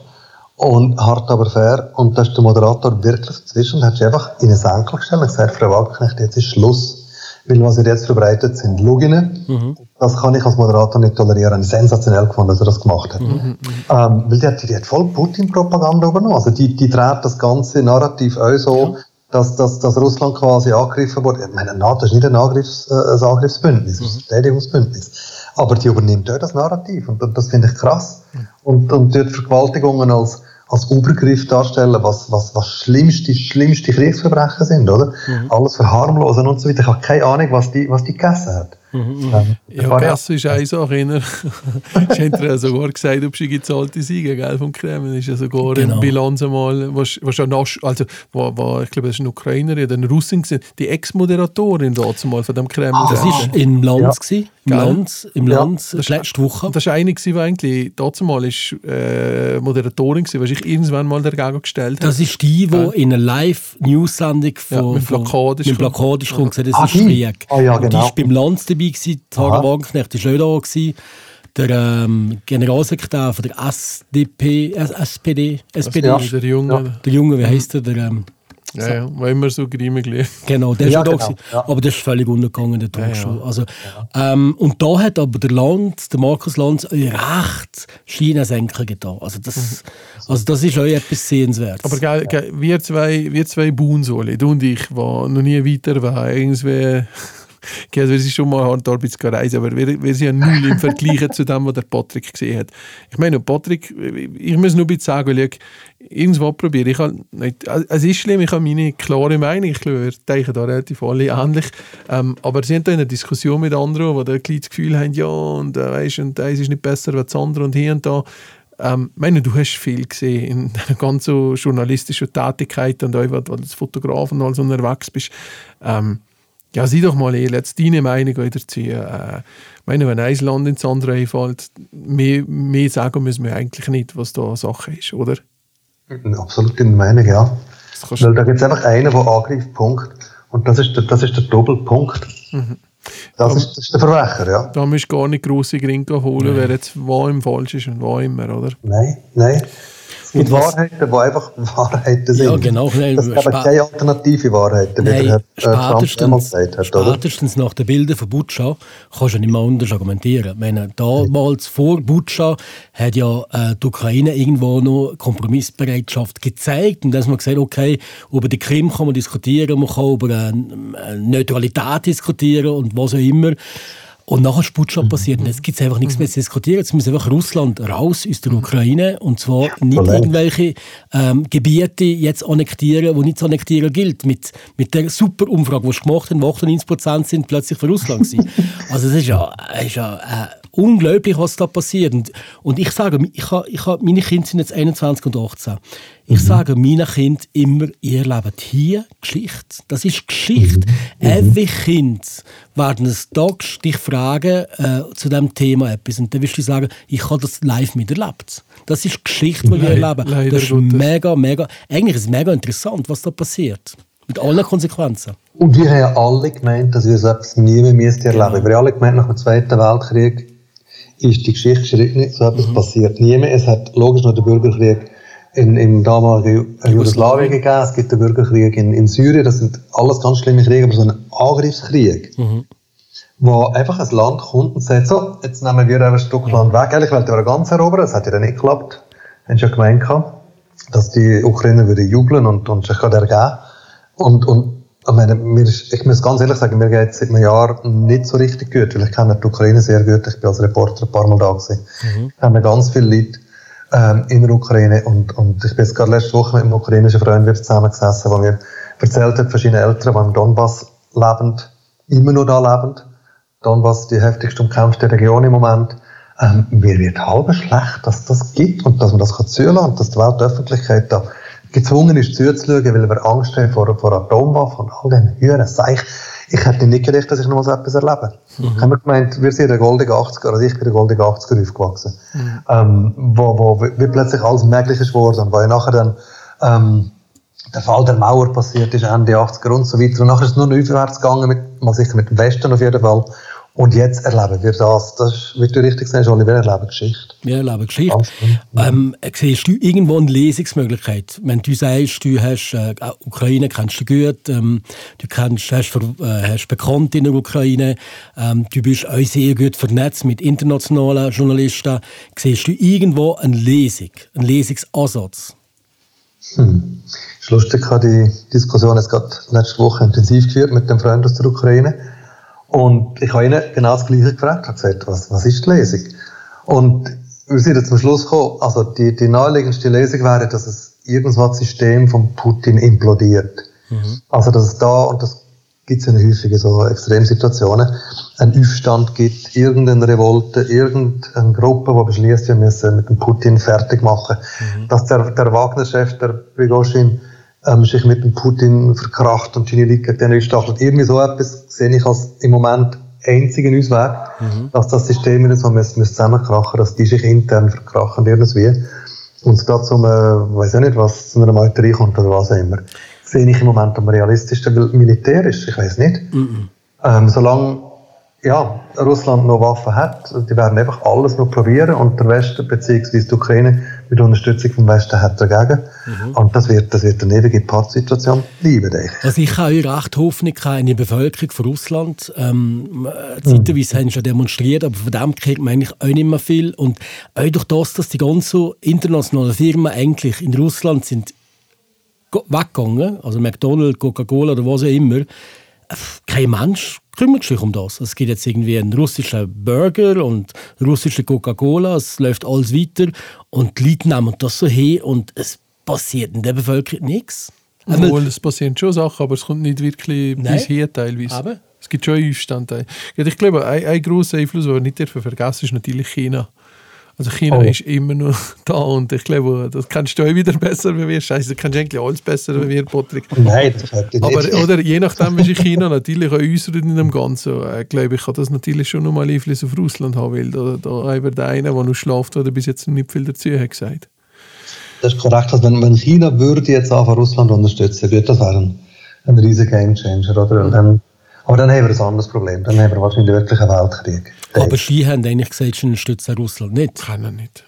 S5: Und hart aber fair. Und da ist der Moderator wirklich dazwischen und hat sich einfach in eine Senkel gestellt und gesagt, Frau Wagenknecht, jetzt ist Schluss. Weil was ihr jetzt verbreitet, sind Luginen. Das kann ich als Moderator nicht tolerieren. Sensationell gefunden, dass er das gemacht hat. Ähm, weil die hat, die hat voll Putin-Propaganda übernommen. Also die, die dreht das ganze Narrativ auch so, dass, dass, dass Russland quasi angegriffen wurde. Ich meine, NATO ist nicht ein, Angriffs, äh, ein Angriffsbündnis, ist ein Verteidigungsbündnis. Aber die übernimmt auch das Narrativ und, und das finde ich krass. Und, und dort Vergewaltigungen als, als Übergriff darstellen, was, was, was schlimmste, schlimmste Kriegsverbrechen sind, oder? Alles verharmlosen und so weiter. Ich habe keine Ahnung, was die, was die gegessen hat. Das
S4: Ja,
S5: war
S4: Gessen ist eine Sache. Ich hätte ja sogar gesagt, ob sie gezahlte Siege gell, vom Kreml. ist ja sogar
S3: Genau.
S4: eine Bilanz einmal, was, was also, wo, wo, ich glaube, das ist eine Ukrainerin oder eine Russin, gewesen, die Ex-Moderatorin dort mal von dem Kreml.
S3: Das war im Lanz. gewesen, Im
S4: Gell?
S3: Lanz, im
S5: Ja.
S3: Lanz letzte Woche.
S4: Das war eine, die eigentlich dort mal ist, äh, Moderatorin war, die sich irgendwann mal dagegen gestellt hat.
S3: Das ist die, die in einer Live-News-Sendung
S4: Ja,
S3: von,
S4: mit
S3: von-
S4: Plakat ist
S3: mit
S4: gekommen.
S3: Plakat ist gekommen, gesagt, das
S5: Ah,
S3: ist
S5: die?
S3: Krieg.
S5: Ah, ja,
S3: Und Die
S5: genau.
S3: war beim Lanz dabei, gewesen, Sarah
S5: Aha.
S3: Wagenknecht war auch da. Gewesen. Der ähm, Generalsekretär von der SDP, SPD, SPD,
S5: Ja.
S4: der Junge,
S3: der Junge, wie heißt der? der ähm,
S4: ja, ja, war immer so grimmig.
S3: Genau, der
S5: Ja,
S3: ist schon
S5: genau,
S3: da gewesen.
S5: ja.
S3: Aber der ist völlig untergegangen, der Talkshow.
S4: ja.
S3: Also, ähm, und da hat aber der Lanz, der Markus Lanz, recht China-Senker getan. Also das, also das ist auch etwas sehenswertes.
S4: Aber gell, gell, wir zwei, wir zwei Buhnsole, du und ich, die noch nie weiter waren, irgendwie, also wir sind schon mal hart Arbeit gereist, aber wir, wir sind ja null im Vergleich zu dem, was der Patrick gesehen hat. Ich meine, Patrick, ich muss nur ein bisschen sagen, ich irgendwas probiere. Ich habe nicht, also es ist schlimm, ich habe meine klare Meinung, ich glaube, wir denken da relativ alle ähnlich, ähm, aber sie haben da in einer Diskussion mit anderen, die da das Gefühl haben, ja, und, äh, weißt, und eins ist nicht besser als das andere und hier und da. Ähm, ich meine, du hast viel gesehen in deiner ganzen journalistischen Tätigkeit und auch, als Fotograf und alles unterwegs bist. Ähm, ja, sieh doch mal ehrlich, jetzt deine Meinung dazu. Äh, ich meine, wenn ein Land ins andere einfällt, mehr, mehr sagen müssen wir eigentlich nicht, was da Sache ist, oder?
S5: Absolut in der Meinung, ja. Weil da gibt es einfach einen, der angreift, Punkt. Und das ist der, das ist der Doppelpunkt. Das, ist, das ist der Verbrecher, ja.
S4: da musst du gar nicht grosse Gringe holen, wer jetzt wo im falsch ist und wo immer, oder?
S5: Nein, nein.
S3: Und was-
S5: Wahrheiten, die einfach Wahrheiten sind.
S3: Ja, genau. Nein,
S5: Es gibt keine alternative Wahrheiten, wie
S3: Nein,
S5: der Herr äh,
S3: spätestens,
S5: gesagt hat, oder?
S3: spätestens nach den Bildern von Butscha kannst du nicht mehr anders argumentieren. Ich meine, damals vor Butscha hat ja äh, die Ukraine irgendwo noch Kompromissbereitschaft gezeigt und dass man gesagt okay, über die Krim kann man diskutieren, man kann über äh, äh, Neutralität diskutieren und was auch immer. Und nachher ist Butscha
S5: Mhm.
S3: passiert. Und jetzt gibt es einfach nichts mehr zu diskutieren. Jetzt muss einfach Russland raus aus der Ukraine. Und zwar nicht irgendwelche ähm, Gebiete jetzt annektieren, die nicht zu annektieren gilt. Mit, mit der super Umfrage, die sie gemacht haben, wo 98% sind plötzlich für Russland gewesen. Also es ist ja, es ist ja äh, unglaublich, was da passiert. Und, und ich sage, ich ha, ich ha, meine Kinder sind jetzt 21 und 18. Ich sage meinen Kindern immer, ihr lebt hier Geschichte. Das ist Geschichte. Every Kind werden es Tag dich fragen äh, zu diesem Thema etwas. Und dann wirst du sagen, ich habe das live miterlebt. Das ist Geschichte, die wir erleben.
S4: leider
S3: Das ist
S4: Gottes.
S3: mega, mega, eigentlich ist es mega interessant, was da passiert. Mit allen Konsequenzen.
S5: Und wir haben ja alle gemeint, dass wir so etwas nie mehr müssten erleben. Wir haben alle gemeint, nach dem Zweiten Weltkrieg ist die Geschichte geschritten, so etwas passiert nie mehr. Es hat logisch noch den Bürgerkrieg in, im damaligen Ju- Jugoslawien. Gegeben, es gibt den Bürgerkrieg in, in Syrien, das sind alles ganz schlimme Kriege, aber so ein Angriffskrieg, wo einfach ein Land kommt und sagt, so, jetzt nehmen wir ein Stück Land weg, eigentlich wollten wir ganz erobern, das hat ja dann nicht geklappt, haben schon gemeint gehabt, dass die Ukrainer würden jubeln und, und sich ergeben. Und, und ich, meine, mir ist, ich muss ganz ehrlich sagen, mir geht es seit einem Jahr nicht so richtig gut, weil ich kenne die Ukraine sehr gut. Ich bin als Reporter ein paar Mal da gewesen. Ich kenne ganz viele Leute. ähm, in der Ukraine. Und, und ich bin jetzt gerade letzte Woche mit einem ukrainischen Freund zusammengesessen, der mir erzählt hat, verschiedene Eltern, die im Donbass lebend, immer noch da lebend. Donbass die heftigst umkämpfte Region im Moment. Ähm, mir wird halb schlecht, dass das gibt und dass man das kann zulassen und dass die Weltöffentlichkeit da gezwungen ist zuzuschauen, weil wir Angst haben vor, vor Atomwaffen und all den Hüren. Seich. Ich hätte nicht gedacht, dass ich noch so etwas erlebe. Mhm. Ich habe gemeint, wir sind in den goldenen 80er, also ich bin in den goldenen 80er aufgewachsen, mhm. ähm, wo, wo wie plötzlich alles Mögliche ist geworden und wo ich nachher dann ähm, der Fall der Mauer passiert ist, Ende 80er und so weiter. Und nachher ist es nur noch aufwärts gegangen, mit, mal sicher mit dem Westen auf jeden Fall. Und jetzt erleben wir das. Das ist, wie du richtig sagst, Oliver, wir erleben Geschichte.
S3: Wir erleben Geschichte. Ähm, siehst du irgendwo eine Lesungsmöglichkeit? Wenn du sagst, du hast äh, Ukraine kennst du gut, ähm, du kennst, hast, äh, hast Bekannte in der Ukraine, ähm, du bist auch sehr gut vernetzt mit internationalen Journalisten. Siehst du irgendwo eine Lesung, einen Lesungsansatz?
S5: Hm. Ist lustig, ich habe die Diskussion jetzt gerade letzte Woche intensiv geführt mit dem Freund aus der Ukraine. Und ich habe ihnen genau das Gleiche gefragt. Habe gesagt, was, was ist die Lesung? Und wir sind jetzt zum Schluss gekommen, also die, die naheliegendste Lesung wäre, dass es irgendwann das System von Putin implodiert. Mhm. Also, dass es da, und das gibt es in häufigen so Extremsituationen, einen Aufstand gibt, irgendeine Revolte, irgendeine Gruppe, die beschließt, wir müssen mit dem Putin fertig machen. Mhm. Dass der, der Wagner-Chef, der Prigozhin, ähm, sich mit dem Putin verkracht und seine Leute gegen den stachelt. Irgendwie so etwas sehe ich als im Moment einzigen Ausweg, mhm. dass das System wieder so muss, muss zusammenkrachen, dass die sich intern verkrachen irgendwie. Und es da zum, äh, weiß ich nicht, was zu einer Meuterei kommt oder was auch immer, sehe ich im Moment am realistischsten, weil militärisch, ich weiß nicht. Mhm. Ähm, solange ja, Russland noch Waffen hat, die werden einfach alles noch probieren und der Westen bzw. die Ukraine mit Unterstützung vom Westen hat dagegen. Mhm. Und das wird, das wird eine ewige Partsituation bleiben, denke.
S3: Also ich habe recht Hoffnung in die Bevölkerung von Russland. Ähm, zeitweise mhm. haben sie schon demonstriert, aber von dem kriegt man eigentlich auch nicht mehr viel. Und auch durch das, dass die ganzen internationalen Firmen eigentlich in Russland sind weggegangen, also McDonald's, Coca-Cola oder was auch immer, kein Mensch kümmert sich um das. Es gibt jetzt irgendwie einen russischen Burger und russische Coca-Cola, es läuft alles weiter und die Leute nehmen das so hin und es passiert in der Bevölkerung nichts.
S4: Obwohl, es passieren schon Sachen, aber es kommt nicht wirklich Nein. bis hier teilweise. Aber? Es gibt schon Aufstände. Ich glaube, ein, ein grosser Einfluss, den wir nicht vergessen ist natürlich China. Also China oh. ist immer noch da und ich glaube, das kannst du auch wieder besser wie wir. Scheiße, du kannst eigentlich alles besser wie wir, Patrick.
S5: Nein, das hat nicht.
S4: Aber oder, je nachdem, wie sich China natürlich auch äußert in dem Ganzen, äh, glaube ich, kann das natürlich schon nochmal Einfluss auf Russland haben, weil da, da über der eine, der noch schläft, der bis jetzt noch nicht viel dazu hat gesagt.
S5: Das ist korrekt. Also wenn, wenn China würde jetzt auch Russland unterstützen, würde das wäre ein, ein riesiger Gamechanger, oder? Dann aber dann haben wir ein anderes Problem. Dann haben wir wahrscheinlich wirklich einen Weltkrieg.
S3: Aber Sie haben eigentlich gesagt, Sie unterstützen Russland nicht.
S4: Kann er nicht.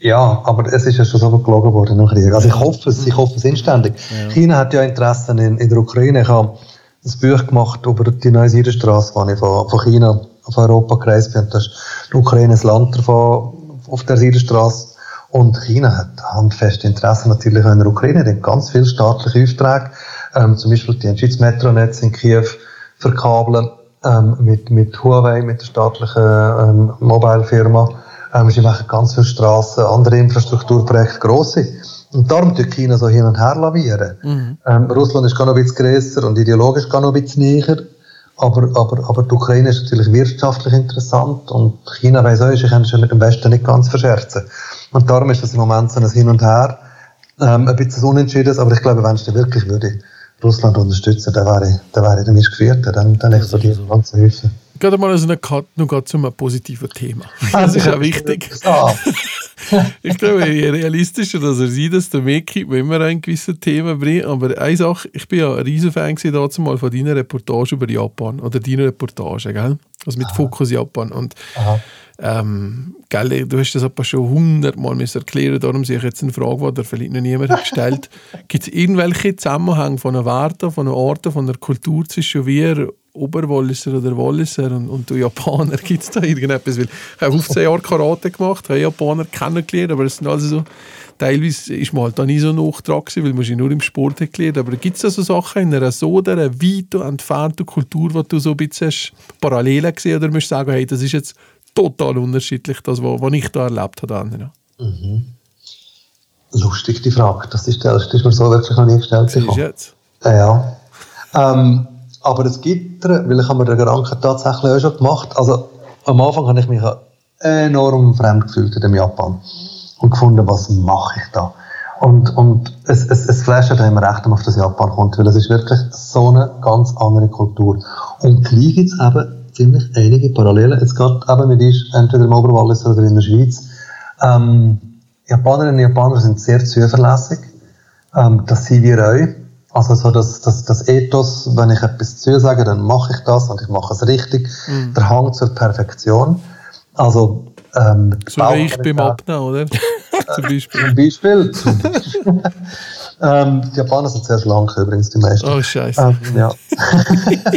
S5: Ja, aber es ist ja schon so gelogen worden im Krieg. Also ich hoffe es, ich hoffe es inständig. Ja. China hat ja Interessen in, in der Ukraine. Ich habe ein Buch gemacht über die neue Seidenstraße, wo ich von, von China auf Europa gereist bin. Das ist die Ukraine ein Land davon, auf der Seidenstraße. Und China hat handfeste Interessen natürlich in der Ukraine. Die haben ganz viele staatliche Aufträge. Ähm, zum Beispiel die Metronetz in Kiew verkabeln ähm, mit, mit Huawei, mit der staatlichen ähm, Mobile-Firma. Ähm, sie machen ganz viele Straßen, andere Infrastrukturprojekte, grosse. Und darum tut China so hin und her lavieren. Mhm. Ähm, Russland ist gar noch ein bisschen grösser und ideologisch gar noch ein bisschen näher. Aber, aber, aber die Ukraine ist natürlich wirtschaftlich interessant und China weiß auch, sie können sich mit dem Westen nicht ganz verscherzen. Und darum ist das im Moment so ein Hin und Her, ähm, ein bisschen unentschieden, aber ich glaube, wenn es wirklich würde, Russland unterstützen, dann wäre, dann wäre der Mischgeführte, dann, dann explodiert die ganze Hilfe.
S4: Gerade mal so eine Cut noch zu einem positiven Thema. Das ist auch wichtig. ich glaube, je realistischer dass er sieht, desto mehr kriegt man immer ein gewisses Thema bringen. Aber eine Sache, ich bin ja ein riesen Fan dazu mal von deiner Reportage über Japan oder deiner Reportage, gell? Also mit Aha. Fokus Japan. Und ähm, gell, du hast das aber schon hundertmal erklären, darum sehe ich jetzt eine Frage, die vielleicht noch niemand hat gestellt. Gibt es irgendwelche Zusammenhänge von einer Werte, von einer Orte, von einer Kultur zwischen wir Oberwalliser oder Walliser und, und du Japaner, gibt es da irgendetwas? Weil ich habe 15 Jahre Karate gemacht, habe Japaner kennengelernt, aber es sind also so, teilweise ist man halt da nie so nachtrag gewesen, weil man sich nur im Sport hat gelernt. Aber gibt es da so Sachen in einer so einer weit entfernten Kultur, wo du so ein bisschen Parallelen gesehen oder musst du sagen, hey, das ist jetzt total unterschiedlich, das, was ich da erlebt habe?
S5: Mhm. lustig, die Frage. Das ist, das ist mir so wirklich noch nie gestellt.
S4: Du
S5: bekommen.
S4: jetzt?
S5: Ja, ja. Ähm, aber das Gitter, weil ich habe mir den Gedanken tatsächlich auch schon gemacht. Also am Anfang habe ich mich enorm fremd gefühlt in dem Japan und gefunden, was mache ich da? Und, und es, es, es flasht einem recht, wenn man auf das Japan kommt, weil es ist wirklich so eine ganz andere Kultur. Und gleich gibt es eben ziemlich einige Parallelen. Jetzt gerade eben mit uns, entweder im Oberwallis oder in der Schweiz. Ähm, Japanerinnen und Japaner sind sehr zuverlässig. Ähm, das sind wir auch. Also so das, das, das Ethos, wenn ich etwas zusage, dann mache ich das und ich mache es richtig. Der Hang zur Perfektion. Also ähm,
S4: So wie ich beim Abnehmen, oder? Zum Beispiel.
S5: Zum Beispiel. ähm, die Japaner sind sehr schlank übrigens, die meisten.
S4: Oh, Scheiße.
S5: Ähm, ja.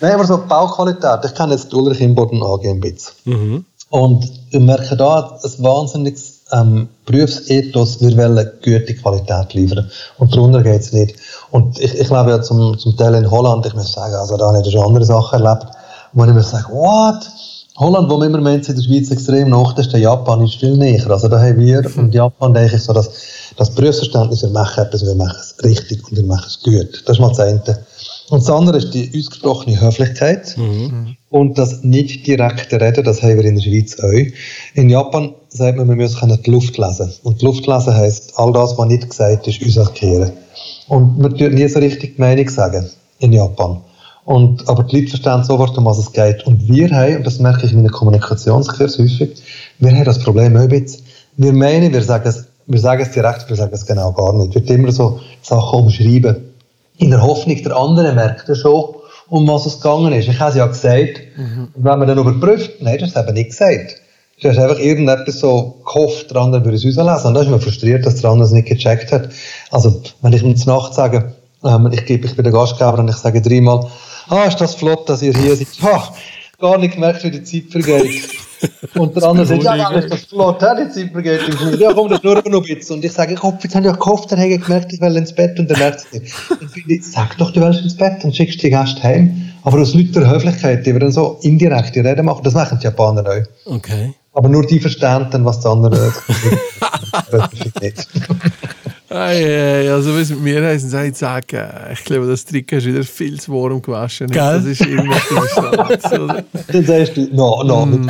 S5: Nein, aber so Bauqualität. Ich kenne jetzt die Ulrich Imboden AG ein bisschen. Und ich merke da ein wahnsinniges ähm, Berufsethos, wir wollen gute Qualität liefern. Und darunter geht es nicht. Und ich, ich lebe ja zum, zum Teil in Holland, ich muss sagen, also da habe ich schon andere Sachen erlebt, wo ich mir sage, what? Holland, wo immer meint, in der Schweiz extrem nach, ist der Japan ist viel näher. Also da haben wir und Japan, denke ich, so das, das Berufsverständnis, wir machen etwas, wir machen es richtig und wir machen es gut. Das ist mal das eine. Und das andere ist die ausgesprochene Höflichkeit und das nicht direkte Reden, das haben wir in der Schweiz auch. In Japan sagt man, wir müssen die Luft lesen. Und die Luft lesen heisst, all das, was nicht gesagt ist, uns erkehren. Und man tut nie so richtig die Meinung sagen in Japan. Und, aber die Leute verstehen sofort, um was es geht. Und wir haben, und das merke ich in meinen Kommunikationskurs häufig, wir haben das Problem auch ein bisschen. Wir meinen, wir sagen es, wir sagen es direkt, wir sagen es genau gar nicht. Wir immer so Sachen umschreiben. In der Hoffnung, der andere merkt ja schon, um was es gegangen ist. Ich habe es ja gesagt. Und wenn man dann überprüft, nein, das hast du eben nicht gesagt. Du hast einfach irgendetwas so gehofft, der andere würde es rauslesen. Und da ist man frustriert, dass der andere es nicht gecheckt hat. Also, wenn ich mir zur Nacht sage, ähm, ich, gebe, ich bin der Gastgeber und ich sage dreimal, ah, ist das flott, dass ihr hier seid. Ha, gar nicht gemerkt, wie die Zeit vergeht. Und der andere sagt, ja, ja, ist das flott, die Zeit vergeht Flug. Ja, komm, das nur noch ein bisschen. Und ich sage, ich hoffe, jetzt haben ja gehofft, dann hätte ich gemerkt, ich will ins Bett und dann merkt es nicht. Dann finde ich, sag doch, du willst ins Bett und schickst die Gäste heim. Aber aus lauter Höflichkeit, die wir dann so indirekt die Rede machen, das machen die Japaner auch.
S3: Okay.
S5: Aber nur die verstehen dann, was der andere nicht.
S4: Ei, ei, also was mit mir heißen, soll ich sagen, ich glaube, das Trick hast du wieder viel zu warm gewaschen.
S3: Gell?
S4: Das ist irgendwas?
S5: Dann sagst du, no, no.
S4: Mm.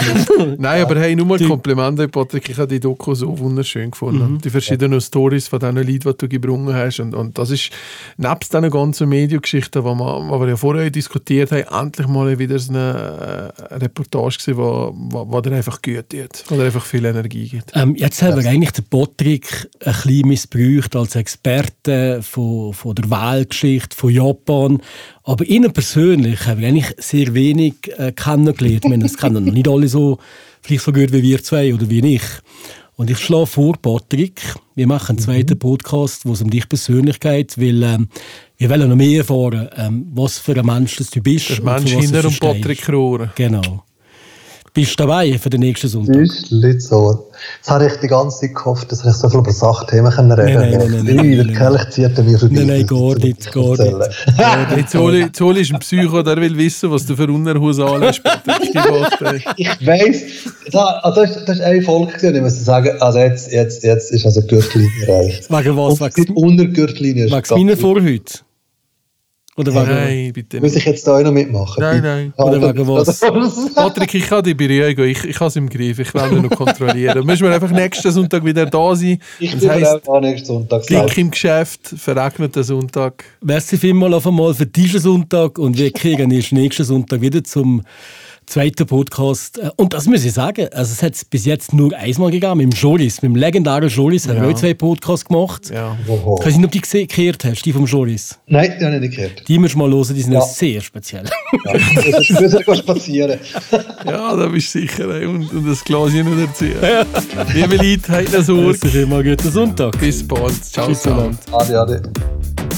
S4: Nein, aber hey, nur mal Komplimente, Patrick. Ich habe die Doku so wunderschön gefunden. Die verschiedenen Stories von diesen Leuten, die du gebrungen hast. Und, und das ist, nebst diesen ganzen Mediengeschichten, die wir, wir ja vorher diskutiert haben, endlich mal wieder so eine äh, Reportage gewesen, wo, wo, wo dir einfach gut tut. Wo dir einfach viel Energie gibt.
S3: Ähm, jetzt haben wir eigentlich den Patrick ein bisschen missbraucht als Experte von, von der Wahlgeschichte von Japan. Aber Ihnen persönlich haben wir eigentlich sehr wenig äh, kennengelernt. Ich meine, das kennen noch nicht alle so, vielleicht so gut wie wir zwei oder wie ich. Und ich schlage vor, Patrick, wir machen einen zweiten Podcast, wo es um dich persönlich geht, weil ähm, wir wollen noch mehr erfahren, ähm, was für ein Mensch das du bist.
S4: Der Mensch hinter und. Patrick Rohrer.
S3: Genau. Bist du dabei für den nächsten Sonntag?
S5: Büschli so. Jetzt habe ich die ganze Zeit gehofft, dass ich so viel über Sachthemen können reden
S3: Nein, nein, nein, nein, nein,
S5: Der
S3: nein,
S5: Kelch zieht mir vorbei.
S3: Nein, nein,
S5: Das
S3: gar nicht, gar.
S4: Hey, Zoli, Zoli ist ein Psycho, der will wissen, was du für Unterhose anlässt.
S5: Ich weiss, da, also das, ist, das ist eine Folge gewesen, ich muss sagen, also jetzt, jetzt, jetzt ist also die Gürtellinie erreicht.
S3: Wegen was?
S5: Und
S3: Wegen
S5: die Untergürtellinie ist
S3: Wegen meiner Vorhaut? Oder wegen,
S4: Nein, bitte
S5: Muss ich jetzt da auch noch mitmachen?
S4: Nein, nein.
S3: Oder wegen was?
S4: Patrick, ich kann dich beruhigen. Ich, ich habe es im Griff. Ich will ihn noch kontrollieren. Musst mir einfach nächsten Sonntag wieder da sein.
S5: Ich
S4: Das
S5: bin
S4: heisst,
S5: auch nächsten Sonntag
S4: Glück im Geschäft, verregneter Sonntag.
S3: Merci vielmals auf einmal für diesen Sonntag und wir kriegen erst nächsten Sonntag wieder zum zweiten Podcast. Äh, Und das muss ich sagen, also es hat bis jetzt nur einmal gegeben, mit dem Jolis, mit dem legendären Jolis haben wir auch zwei Podcasts gemacht.
S4: Ja.
S5: Oho.
S3: Ich weiß nicht, ob du die gesehen- gehört hast, die vom Jolis.
S5: Nein, die habe ich nicht gehört.
S3: Die musst du mal hören, die sind
S5: Ja.
S3: ja. sehr speziell.
S5: Ja, das ist müssen wir spazieren.
S4: ja, da bist du sicher. ey. Und, und das Glas hier noch dazu. Liebe Leute, habt eine Sorge.
S3: Merci vielmals, guten Sonntag.
S4: Bis bald. Ciao
S3: Tschüss
S4: zusammen.
S3: zusammen.
S5: Ade, ade.